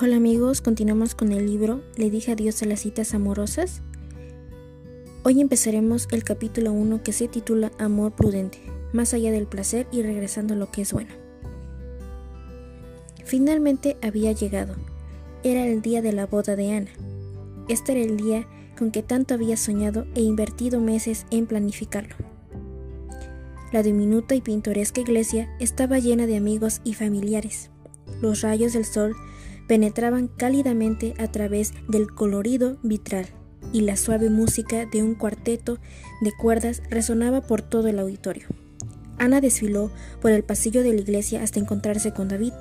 Hola amigos, continuamos con el libro Le dije adiós a las citas amorosas. Hoy empezaremos el capítulo 1 que se titula Amor prudente, más allá del placer y regresando a lo que es bueno. Finalmente había llegado. Era el día de la boda de Ana. Este era el día con que tanto había soñado e invertido meses en planificarlo. La diminuta y pintoresca iglesia estaba llena de amigos y familiares. Los rayos del sol penetraban cálidamente a través del colorido vitral y la suave música de un cuarteto de cuerdas resonaba por todo el auditorio. Ana desfiló por el pasillo de la iglesia hasta encontrarse con David.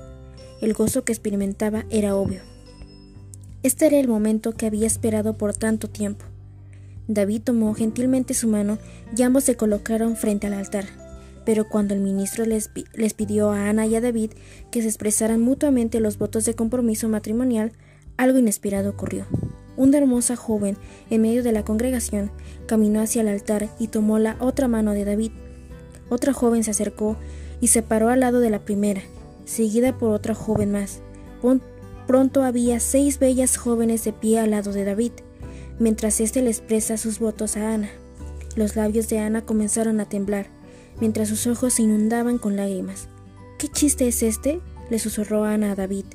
El gozo que experimentaba era obvio. Este era el momento que había esperado por tanto tiempo. David tomó gentilmente su mano y ambos se colocaron frente al altar pero cuando el ministro les, pidió a Ana y a David que se expresaran mutuamente los votos de compromiso matrimonial, algo inesperado ocurrió. Una hermosa joven, en medio de la congregación, caminó hacia el altar y tomó la otra mano de David. Otra joven se acercó y se paró al lado de la primera, seguida por otra joven más. Pronto había seis bellas jóvenes de pie al lado de David, mientras éste le expresa sus votos a Ana. Los labios de Ana comenzaron a temblar mientras sus ojos se inundaban con lágrimas. ¿Qué chiste es este? le susurró Ana a David.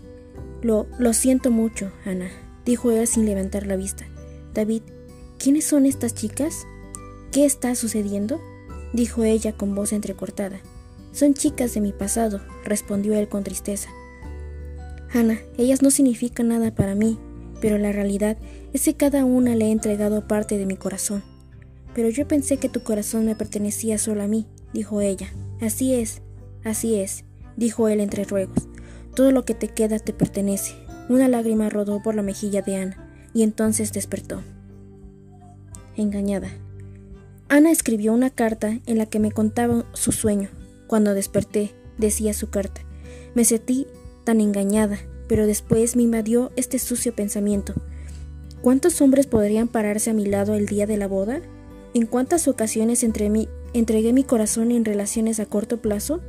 Lo, lo siento mucho, Ana, dijo él sin levantar la vista. David, ¿quiénes son estas chicas? ¿Qué está sucediendo? dijo ella con voz entrecortada. Son chicas de mi pasado, respondió él con tristeza. Ana, ellas no significan nada para mí, pero la realidad es que cada una le he entregado parte de mi corazón. Pero yo pensé que tu corazón me pertenecía solo a mí, dijo ella. Así es, así es, dijo él entre ruegos. Todo lo que te queda te pertenece. Una lágrima rodó por la mejilla de Ana, y entonces despertó. Engañada. Ana escribió una carta en la que me contaba su sueño. Cuando desperté, decía su carta, me sentí tan engañada, pero después me invadió este sucio pensamiento. ¿Cuántos hombres podrían pararse a mi lado el día de la boda? ¿En cuántas ocasiones entre mí entregué mi corazón en relaciones a corto plazo?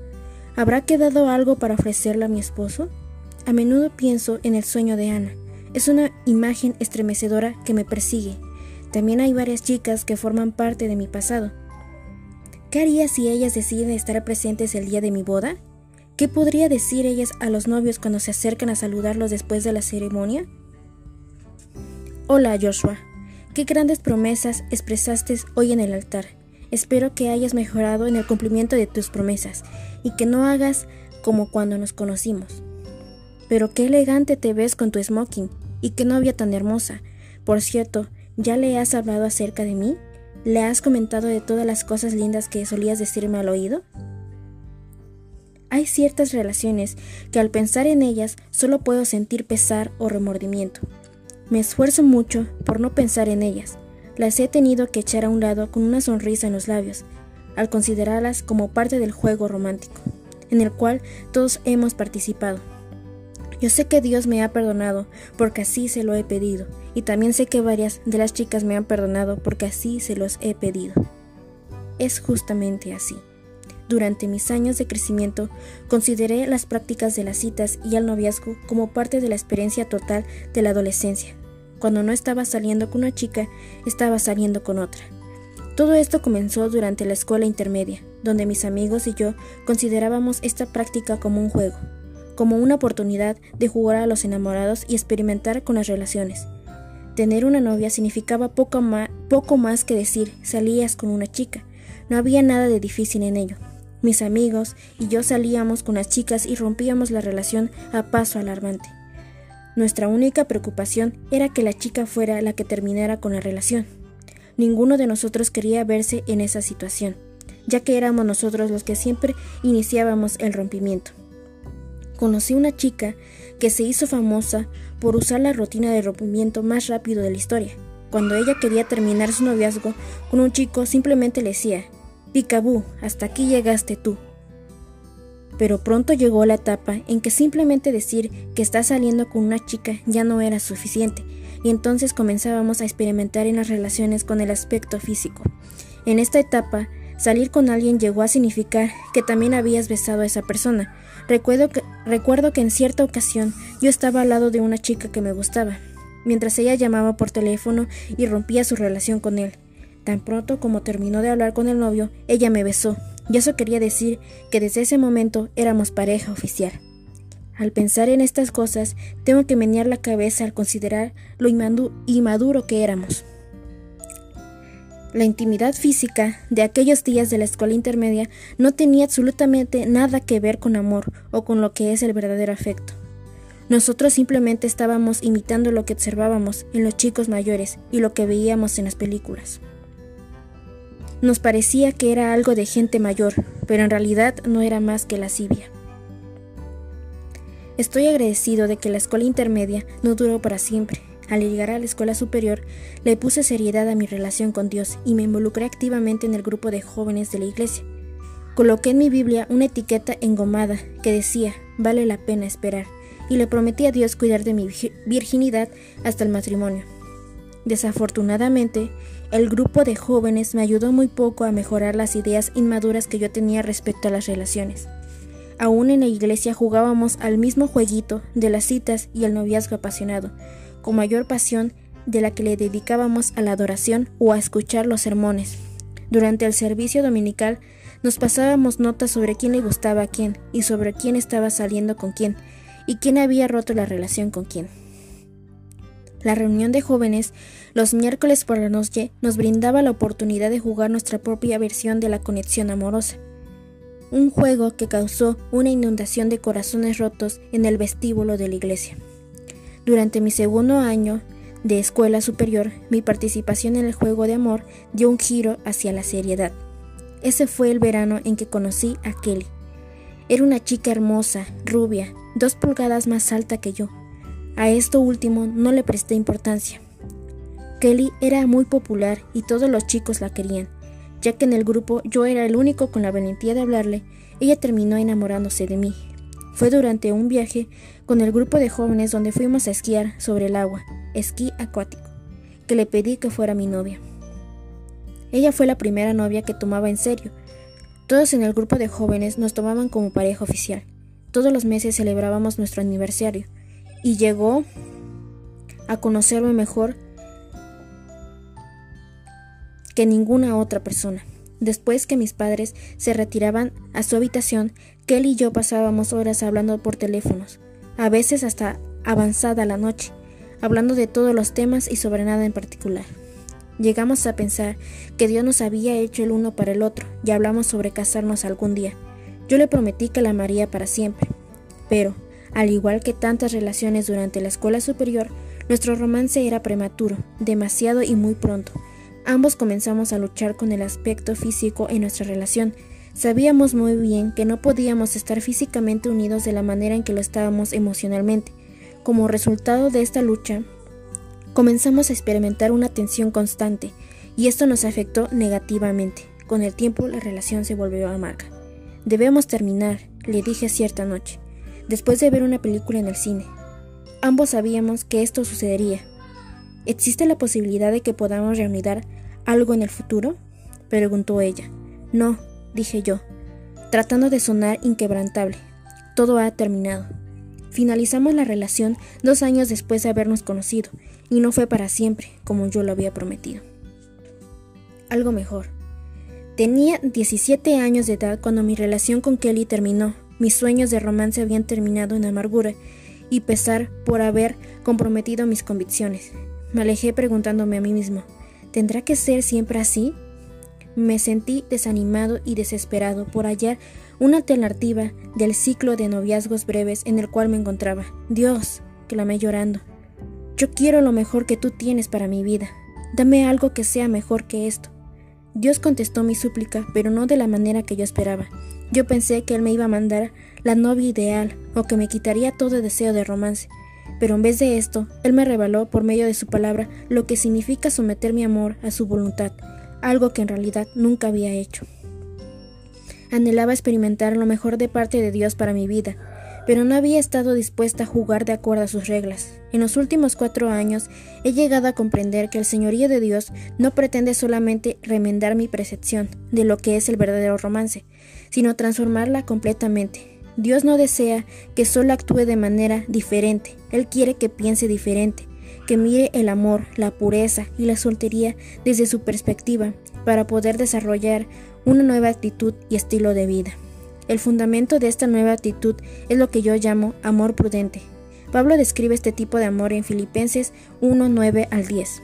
¿Habrá quedado algo para ofrecerle a mi esposo? A menudo pienso en el sueño de Ana. Es una imagen estremecedora que me persigue. También hay varias chicas que forman parte de mi pasado. ¿Qué haría si ellas deciden estar presentes el día de mi boda? ¿Qué podría decir ellas a los novios cuando se acercan a saludarlos después de la ceremonia? Hola Joshua, qué grandes promesas expresaste hoy en el altar. Espero que hayas mejorado en el cumplimiento de tus promesas y que no hagas como cuando nos conocimos. Pero qué elegante te ves con tu smoking y qué novia tan hermosa. Por cierto, ¿ya le has hablado acerca de mí? ¿Le has comentado de todas las cosas lindas que solías decirme al oído? Hay ciertas relaciones que al pensar en ellas solo puedo sentir pesar o remordimiento. Me esfuerzo mucho por no pensar en ellas, las he tenido que echar a un lado con una sonrisa en los labios, al considerarlas como parte del juego romántico, en el cual todos hemos participado. Yo sé que Dios me ha perdonado porque así se lo he pedido, y también sé que varias de las chicas me han perdonado porque así se los he pedido. Es justamente así. Durante mis años de crecimiento, consideré las prácticas de las citas y el noviazgo como parte de la experiencia total de la adolescencia, cuando no estaba saliendo con una chica, estaba saliendo con otra. Todo esto comenzó durante la escuela intermedia, donde mis amigos y yo considerábamos esta práctica como un juego, como una oportunidad de jugar a los enamorados y experimentar con las relaciones. Tener una novia significaba poco, poco más que decir salías con una chica. No había nada de difícil en ello. Mis amigos y yo salíamos con las chicas y rompíamos la relación a paso alarmante. Nuestra única preocupación era que la chica fuera la que terminara con la relación. Ninguno de nosotros quería verse en esa situación, ya que éramos nosotros los que siempre iniciábamos el rompimiento. Conocí una chica que se hizo famosa por usar la rutina de rompimiento más rápido de la historia. Cuando ella quería terminar su noviazgo con un chico, simplemente le decía, Picabú, hasta aquí llegaste tú. Pero pronto llegó la etapa en que simplemente decir que está saliendo con una chica ya no era suficiente, y entonces comenzábamos a experimentar en las relaciones con el aspecto físico. En esta etapa Salir con alguien llegó a significar que también habías besado a esa persona. Recuerdo que, recuerdo que en cierta ocasión yo estaba al lado de una chica que me gustaba, mientras ella llamaba por teléfono y rompía su relación con él. Tan pronto como terminó de hablar con el novio, ella me besó, y eso quería decir que desde ese momento éramos pareja oficial. Al pensar en estas cosas, tengo que menear la cabeza al considerar lo inmaduro que éramos. La intimidad física de aquellos días de la escuela intermedia no tenía absolutamente nada que ver con amor o con lo que es el verdadero afecto. Nosotros simplemente estábamos imitando lo que observábamos en los chicos mayores y lo que veíamos en las películas. Nos parecía que era algo de gente mayor, pero en realidad no era más que lascivia. Estoy agradecido de que la escuela intermedia no duró para siempre. Al llegar a la escuela superior, le puse seriedad a mi relación con Dios y me involucré activamente en el grupo de jóvenes de la iglesia. Coloqué en mi Biblia una etiqueta engomada que decía, vale la pena esperar, y le prometí a Dios cuidar de mi virginidad hasta el matrimonio. Desafortunadamente, el grupo de jóvenes me ayudó muy poco a mejorar las ideas inmaduras que yo tenía respecto a las relaciones. Aún en la iglesia jugábamos al mismo jueguito de las citas y el noviazgo apasionado, con mayor pasión de la que le dedicábamos a la adoración o a escuchar los sermones. Durante el servicio dominical nos pasábamos notas sobre quién le gustaba a quién y sobre quién estaba saliendo con quién y quién había roto la relación con quién. La reunión de jóvenes los miércoles por la noche nos brindaba la oportunidad de jugar nuestra propia versión de la conexión amorosa un juego que causó una inundación de corazones rotos en el vestíbulo de la iglesia. Durante mi segundo año de escuela superior, mi participación en el juego de amor dio un giro hacia la seriedad. Ese fue el verano en que conocí a Kelly. Era una chica hermosa, rubia, dos pulgadas más alta que yo. A esto último no le presté importancia. Kelly era muy popular y todos los chicos la querían ya que en el grupo yo era el único con la valentía de hablarle, ella terminó enamorándose de mí. Fue durante un viaje con el grupo de jóvenes donde fuimos a esquiar sobre el agua, esquí acuático, que le pedí que fuera mi novia. Ella fue la primera novia que tomaba en serio. Todos en el grupo de jóvenes nos tomaban como pareja oficial. Todos los meses celebrábamos nuestro aniversario y llegó a conocerme mejor que ninguna otra persona. Después que mis padres se retiraban a su habitación, Kelly y yo pasábamos horas hablando por teléfonos, a veces hasta avanzada la noche, hablando de todos los temas y sobre nada en particular. Llegamos a pensar que Dios nos había hecho el uno para el otro y hablamos sobre casarnos algún día. Yo le prometí que la amaría para siempre. Pero, al igual que tantas relaciones durante la escuela superior, nuestro romance era prematuro, demasiado y muy pronto, Ambos comenzamos a luchar con el aspecto físico en nuestra relación. Sabíamos muy bien que no podíamos estar físicamente unidos de la manera en que lo estábamos emocionalmente. Como resultado de esta lucha, comenzamos a experimentar una tensión constante, y esto nos afectó negativamente. Con el tiempo la relación se volvió amarga. Debemos terminar, le dije cierta noche, después de ver una película en el cine. Ambos sabíamos que esto sucedería, ¿Existe la posibilidad de que podamos reunir algo en el futuro? preguntó ella. No, dije yo, tratando de sonar inquebrantable. Todo ha terminado. Finalizamos la relación dos años después de habernos conocido, y no fue para siempre, como yo lo había prometido. Algo mejor. Tenía 17 años de edad cuando mi relación con Kelly terminó. Mis sueños de romance habían terminado en amargura y pesar por haber comprometido mis convicciones. Me alejé preguntándome a mí mismo, ¿tendrá que ser siempre así? Me sentí desanimado y desesperado por hallar una alternativa del ciclo de noviazgos breves en el cual me encontraba. Dios, clamé llorando, yo quiero lo mejor que tú tienes para mi vida. Dame algo que sea mejor que esto. Dios contestó mi súplica, pero no de la manera que yo esperaba. Yo pensé que Él me iba a mandar la novia ideal o que me quitaría todo deseo de romance. Pero en vez de esto, Él me reveló por medio de su palabra lo que significa someter mi amor a su voluntad, algo que en realidad nunca había hecho. Anhelaba experimentar lo mejor de parte de Dios para mi vida, pero no había estado dispuesta a jugar de acuerdo a sus reglas. En los últimos cuatro años he llegado a comprender que el señorío de Dios no pretende solamente remendar mi percepción de lo que es el verdadero romance, sino transformarla completamente. Dios no desea que solo actúe de manera diferente, Él quiere que piense diferente, que mire el amor, la pureza y la soltería desde su perspectiva, para poder desarrollar una nueva actitud y estilo de vida. El fundamento de esta nueva actitud es lo que yo llamo amor prudente. Pablo describe este tipo de amor en Filipenses 1, 9 al 10.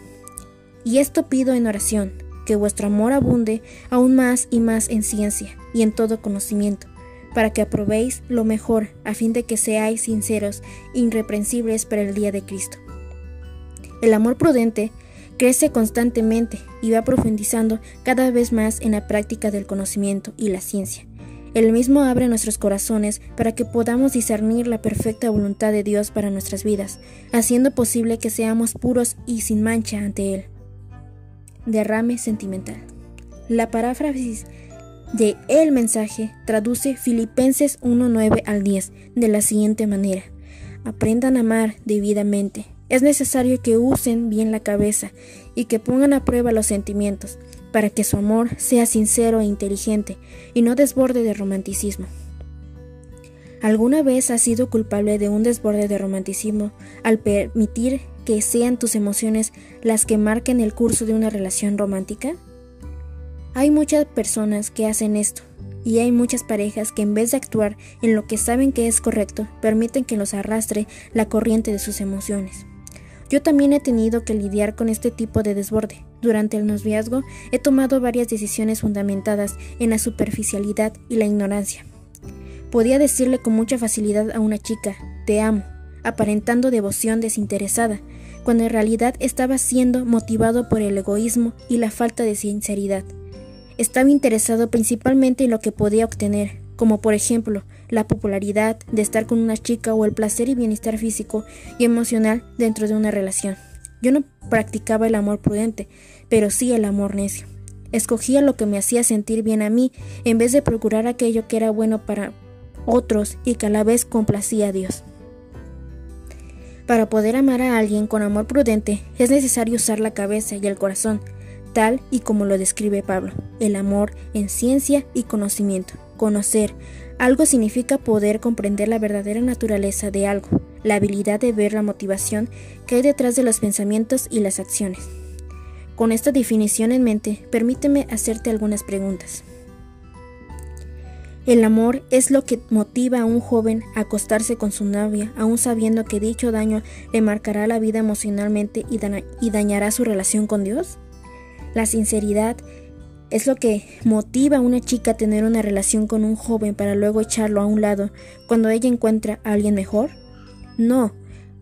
Y esto pido en oración, que vuestro amor abunde aún más y más en ciencia y en todo conocimiento, para que aprobéis lo mejor, a fin de que seáis sinceros irreprensibles para el día de Cristo. El amor prudente crece constantemente y va profundizando cada vez más en la práctica del conocimiento y la ciencia. El mismo abre nuestros corazones para que podamos discernir la perfecta voluntad de Dios para nuestras vidas, haciendo posible que seamos puros y sin mancha ante Él. Derrame sentimental. La paráfrasis de El mensaje traduce Filipenses 1.9 al 10 de la siguiente manera. Aprendan a amar debidamente. Es necesario que usen bien la cabeza y que pongan a prueba los sentimientos para que su amor sea sincero e inteligente y no desborde de romanticismo. ¿Alguna vez has sido culpable de un desborde de romanticismo al permitir que sean tus emociones las que marquen el curso de una relación romántica? Hay muchas personas que hacen esto, y hay muchas parejas que en vez de actuar en lo que saben que es correcto, permiten que los arrastre la corriente de sus emociones. Yo también he tenido que lidiar con este tipo de desborde. Durante el noviazgo he tomado varias decisiones fundamentadas en la superficialidad y la ignorancia. Podía decirle con mucha facilidad a una chica, te amo, aparentando devoción desinteresada, cuando en realidad estaba siendo motivado por el egoísmo y la falta de sinceridad. Estaba interesado principalmente en lo que podía obtener, como por ejemplo la popularidad de estar con una chica o el placer y bienestar físico y emocional dentro de una relación. Yo no practicaba el amor prudente, pero sí el amor necio. Escogía lo que me hacía sentir bien a mí en vez de procurar aquello que era bueno para otros y que a la vez complacía a Dios. Para poder amar a alguien con amor prudente es necesario usar la cabeza y el corazón, tal y como lo describe Pablo, el amor en ciencia y conocimiento. Conocer algo significa poder comprender la verdadera naturaleza de algo, la habilidad de ver la motivación que hay detrás de los pensamientos y las acciones. Con esta definición en mente, permíteme hacerte algunas preguntas. El amor es lo que motiva a un joven a acostarse con su novia, aun sabiendo que dicho daño le marcará la vida emocionalmente y, y dañará su relación con Dios. La sinceridad ¿Es lo que motiva a una chica a tener una relación con un joven para luego echarlo a un lado cuando ella encuentra a alguien mejor? No,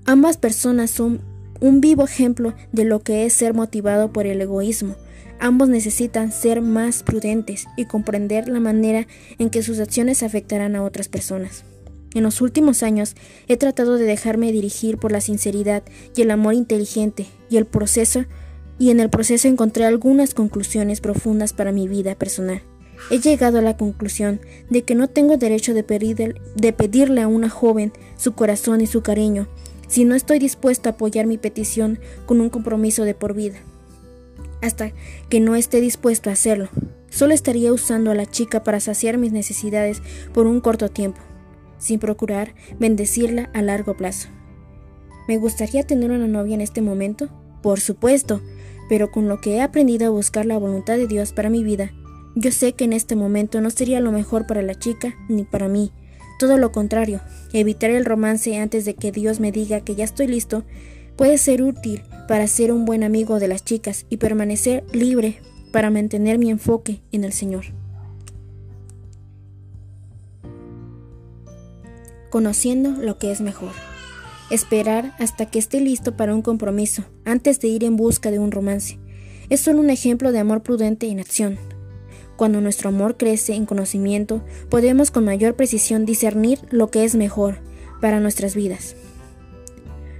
ambas personas son un vivo ejemplo de lo que es ser motivado por el egoísmo. Ambos necesitan ser más prudentes y comprender la manera en que sus acciones afectarán a otras personas. En los últimos años he tratado de dejarme dirigir por la sinceridad y el amor inteligente y el proceso y en el proceso encontré algunas conclusiones profundas para mi vida personal. He llegado a la conclusión de que no tengo derecho de, pedirle a una joven su corazón y su cariño si no estoy dispuesto a apoyar mi petición con un compromiso de por vida. Hasta que no esté dispuesto a hacerlo, solo estaría usando a la chica para saciar mis necesidades por un corto tiempo, sin procurar bendecirla a largo plazo. ¿Me gustaría tener una novia en este momento? Por supuesto, pero con lo que he aprendido a buscar la voluntad de Dios para mi vida, yo sé que en este momento no sería lo mejor para la chica ni para mí. Todo lo contrario, evitar el romance antes de que Dios me diga que ya estoy listo puede ser útil para ser un buen amigo de las chicas y permanecer libre para mantener mi enfoque en el Señor. Conociendo lo que es mejor. Esperar hasta que esté listo para un compromiso, antes de ir en busca de un romance. Es solo un ejemplo de amor prudente en acción. Cuando nuestro amor crece en conocimiento, podemos con mayor precisión discernir lo que es mejor para nuestras vidas.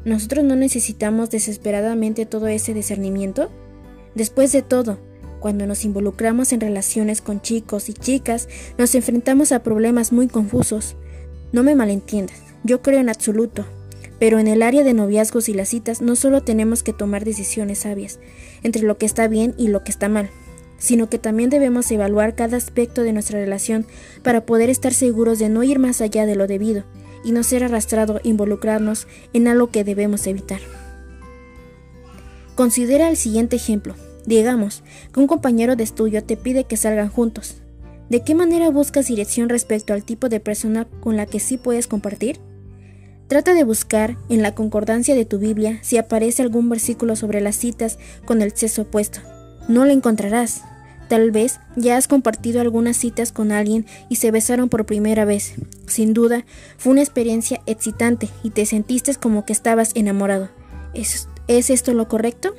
¿Nosotros no necesitamos desesperadamente todo ese discernimiento? Después de todo, cuando nos involucramos en relaciones con chicos y chicas, nos enfrentamos a problemas muy confusos. No me malentiendas. yo creo en absoluto. Pero en el área de noviazgos y las citas no solo tenemos que tomar decisiones sabias entre lo que está bien y lo que está mal, sino que también debemos evaluar cada aspecto de nuestra relación para poder estar seguros de no ir más allá de lo debido y no ser arrastrado e involucrarnos en algo que debemos evitar. Considera el siguiente ejemplo. Digamos que un compañero de estudio te pide que salgan juntos. ¿De qué manera buscas dirección respecto al tipo de persona con la que sí puedes compartir? Trata de buscar en la concordancia de tu Biblia si aparece algún versículo sobre las citas con el sexo opuesto. No lo encontrarás. Tal vez ya has compartido algunas citas con alguien y se besaron por primera vez. Sin duda, fue una experiencia excitante y te sentiste como que estabas enamorado. ¿Es, ¿es esto lo correcto?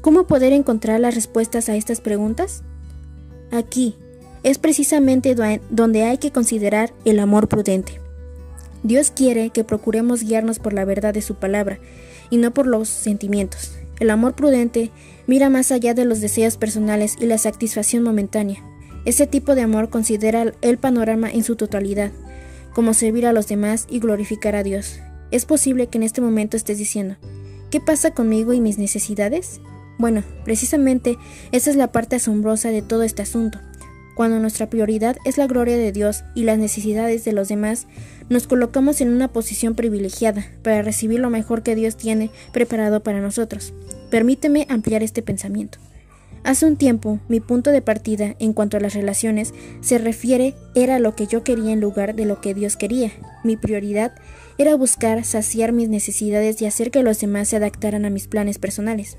¿Cómo poder encontrar las respuestas a estas preguntas? Aquí es precisamente donde hay que considerar el amor prudente. Dios quiere que procuremos guiarnos por la verdad de su palabra y no por los sentimientos. El amor prudente mira más allá de los deseos personales y la satisfacción momentánea. Ese tipo de amor considera el panorama en su totalidad, como servir a los demás y glorificar a Dios. Es posible que en este momento estés diciendo, ¿qué pasa conmigo y mis necesidades? Bueno, precisamente esa es la parte asombrosa de todo este asunto. Cuando nuestra prioridad es la gloria de Dios y las necesidades de los demás, nos colocamos en una posición privilegiada para recibir lo mejor que Dios tiene preparado para nosotros. Permíteme ampliar este pensamiento. Hace un tiempo, mi punto de partida en cuanto a las relaciones se refiere era lo que yo quería en lugar de lo que Dios quería. Mi prioridad era buscar saciar mis necesidades y hacer que los demás se adaptaran a mis planes personales.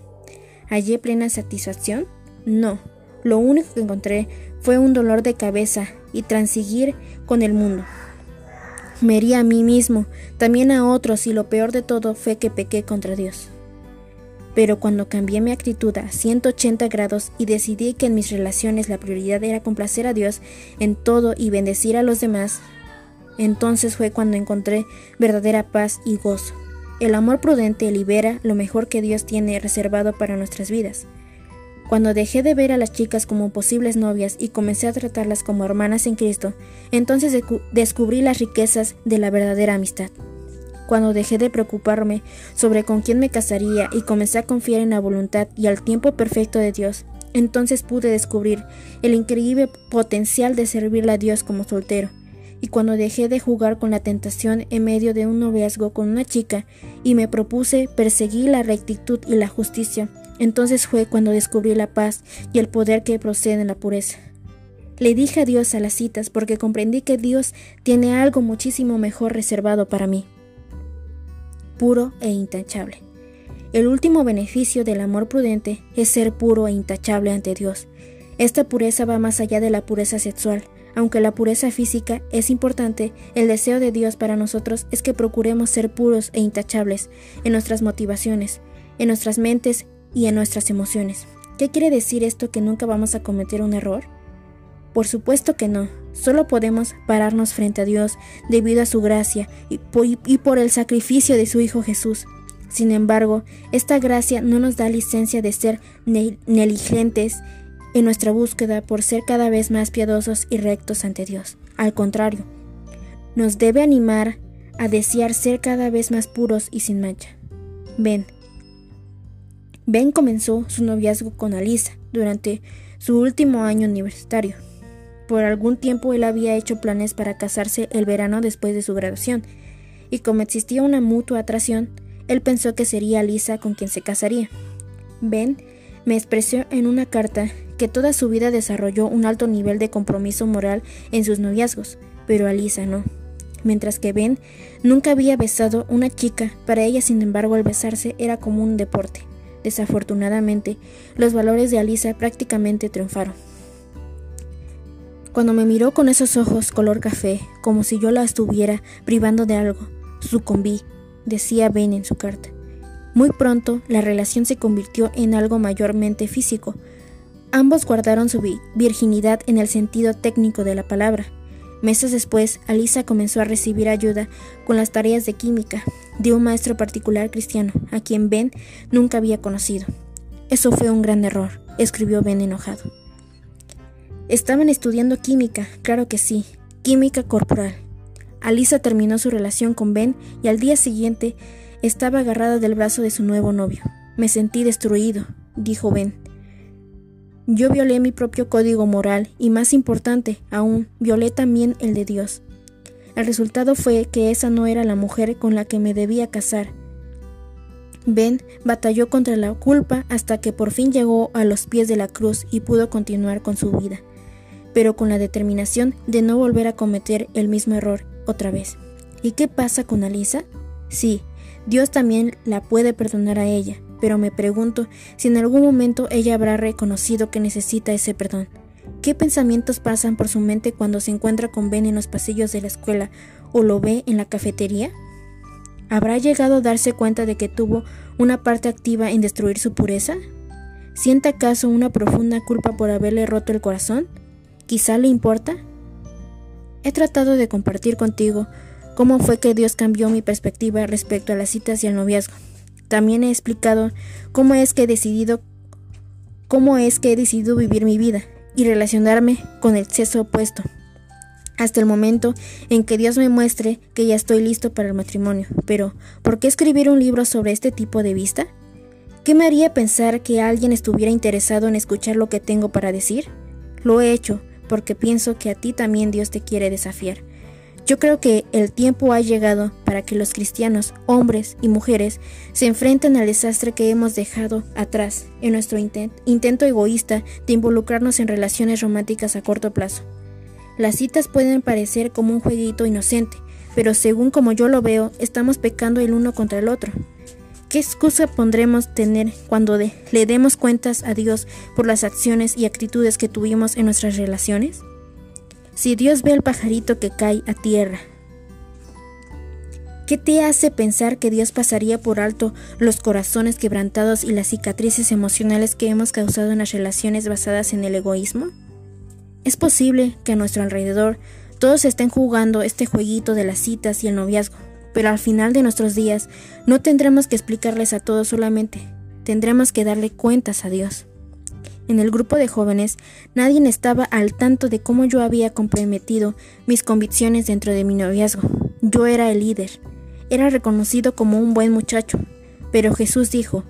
¿Hallé plena satisfacción? No. Lo único que encontré fue un dolor de cabeza y transigir con el mundo. Me herí a mí mismo, también a otros y lo peor de todo fue que pequé contra Dios. Pero cuando cambié mi actitud a 180 grados y decidí que en mis relaciones la prioridad era complacer a Dios en todo y bendecir a los demás, entonces fue cuando encontré verdadera paz y gozo. El amor prudente libera lo mejor que Dios tiene reservado para nuestras vidas. Cuando dejé de ver a las chicas como posibles novias y comencé a tratarlas como hermanas en Cristo, entonces descubrí las riquezas de la verdadera amistad. Cuando dejé de preocuparme sobre con quién me casaría y comencé a confiar en la voluntad y al tiempo perfecto de Dios, entonces pude descubrir el increíble potencial de servirle a Dios como soltero y cuando dejé de jugar con la tentación en medio de un noviazgo con una chica y me propuse perseguir la rectitud y la justicia, entonces fue cuando descubrí la paz y el poder que procede en la pureza. Le dije adiós a las citas porque comprendí que Dios tiene algo muchísimo mejor reservado para mí, puro e intachable. El último beneficio del amor prudente es ser puro e intachable ante Dios. Esta pureza va más allá de la pureza sexual, aunque la pureza física es importante, el deseo de Dios para nosotros es que procuremos ser puros e intachables en nuestras motivaciones, en nuestras mentes y en nuestras emociones. ¿Qué quiere decir esto que nunca vamos a cometer un error? Por supuesto que no, solo podemos pararnos frente a Dios debido a su gracia y por, el sacrificio de su Hijo Jesús. Sin embargo, esta gracia no nos da licencia de ser negligentes en nuestra búsqueda por ser cada vez más piadosos y rectos ante Dios. Al contrario, nos debe animar a desear ser cada vez más puros y sin mancha. Ben. Ben comenzó su noviazgo con Alisa durante su último año universitario. Por algún tiempo él había hecho planes para casarse el verano después de su graduación, y como existía una mutua atracción, él pensó que sería Alisa con quien se casaría. Ben me expresó en una carta que toda su vida desarrolló un alto nivel de compromiso moral en sus noviazgos, pero Alisa no. Mientras que Ben nunca había besado una chica, para ella sin embargo el besarse era como un deporte. Desafortunadamente, los valores de Alisa prácticamente triunfaron. Cuando me miró con esos ojos color café, como si yo la estuviera privando de algo, sucumbí, decía Ben en su carta. Muy pronto la relación se convirtió en algo mayormente físico, Ambos guardaron su virginidad en el sentido técnico de la palabra. Meses después, Alisa comenzó a recibir ayuda con las tareas de química de un maestro particular cristiano, a quien Ben nunca había conocido. Eso fue un gran error, escribió Ben enojado. Estaban estudiando química, claro que sí, química corporal. Alisa terminó su relación con Ben y al día siguiente estaba agarrada del brazo de su nuevo novio. Me sentí destruido, dijo Ben. Yo violé mi propio código moral y más importante aún, violé también el de Dios. El resultado fue que esa no era la mujer con la que me debía casar. Ben batalló contra la culpa hasta que por fin llegó a los pies de la cruz y pudo continuar con su vida, pero con la determinación de no volver a cometer el mismo error otra vez. ¿Y qué pasa con Alisa? Sí, Dios también la puede perdonar a ella, pero me pregunto si en algún momento ella habrá reconocido que necesita ese perdón. ¿Qué pensamientos pasan por su mente cuando se encuentra con Ben en los pasillos de la escuela o lo ve en la cafetería? ¿Habrá llegado a darse cuenta de que tuvo una parte activa en destruir su pureza? ¿Siente acaso una profunda culpa por haberle roto el corazón? ¿Quizá le importa? He tratado de compartir contigo cómo fue que Dios cambió mi perspectiva respecto a las citas y al noviazgo. También he explicado cómo es que he decidido cómo es que he decidido vivir mi vida y relacionarme con el sexo opuesto, hasta el momento en que Dios me muestre que ya estoy listo para el matrimonio. Pero, ¿por qué escribir un libro sobre este tipo de vista? ¿Qué me haría pensar que alguien estuviera interesado en escuchar lo que tengo para decir? Lo he hecho porque pienso que a ti también Dios te quiere desafiar. Yo creo que el tiempo ha llegado para que los cristianos, hombres y mujeres, se enfrenten al desastre que hemos dejado atrás en nuestro intento egoísta de involucrarnos en relaciones románticas a corto plazo. Las citas pueden parecer como un jueguito inocente, pero según como yo lo veo, estamos pecando el uno contra el otro. ¿Qué excusa pondremos tener cuando le demos cuentas a Dios por las acciones y actitudes que tuvimos en nuestras relaciones? Si Dios ve al pajarito que cae a tierra, ¿qué te hace pensar que Dios pasaría por alto los corazones quebrantados y las cicatrices emocionales que hemos causado en las relaciones basadas en el egoísmo? Es posible que a nuestro alrededor todos estén jugando este jueguito de las citas y el noviazgo, pero al final de nuestros días no tendremos que explicarles a todos solamente, tendremos que darle cuentas a Dios. En el grupo de jóvenes nadie estaba al tanto de cómo yo había comprometido mis convicciones dentro de mi noviazgo. Yo era el líder, era reconocido como un buen muchacho, pero Jesús dijo,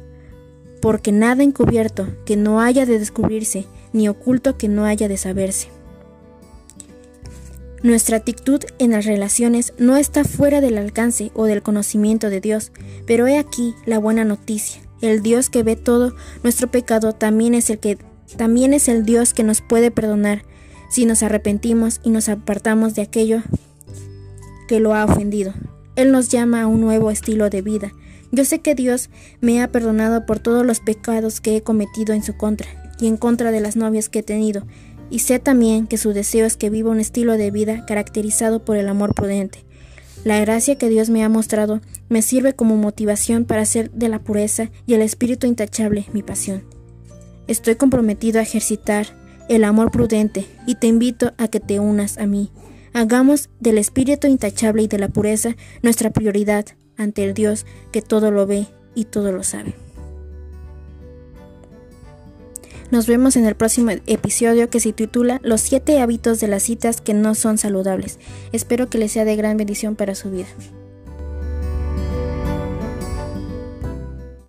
porque nada encubierto que no haya de descubrirse, ni oculto que no haya de saberse. Nuestra actitud en las relaciones no está fuera del alcance o del conocimiento de Dios, pero he aquí la buena noticia. El Dios que ve todo nuestro pecado también es el que también es el Dios que nos puede perdonar si nos arrepentimos y nos apartamos de aquello que lo ha ofendido. Él nos llama a un nuevo estilo de vida. Yo sé que Dios me ha perdonado por todos los pecados que he cometido en su contra y en contra de las novias que he tenido, y sé también que su deseo es que viva un estilo de vida caracterizado por el amor prudente. La gracia que Dios me ha mostrado me sirve como motivación para hacer de la pureza y el espíritu intachable mi pasión. Estoy comprometido a ejercitar el amor prudente y te invito a que te unas a mí. Hagamos del espíritu intachable y de la pureza nuestra prioridad ante el Dios que todo lo ve y todo lo sabe. Nos vemos en el próximo episodio que se titula Los siete hábitos de las citas que no son saludables. Espero que les sea de gran bendición para su vida.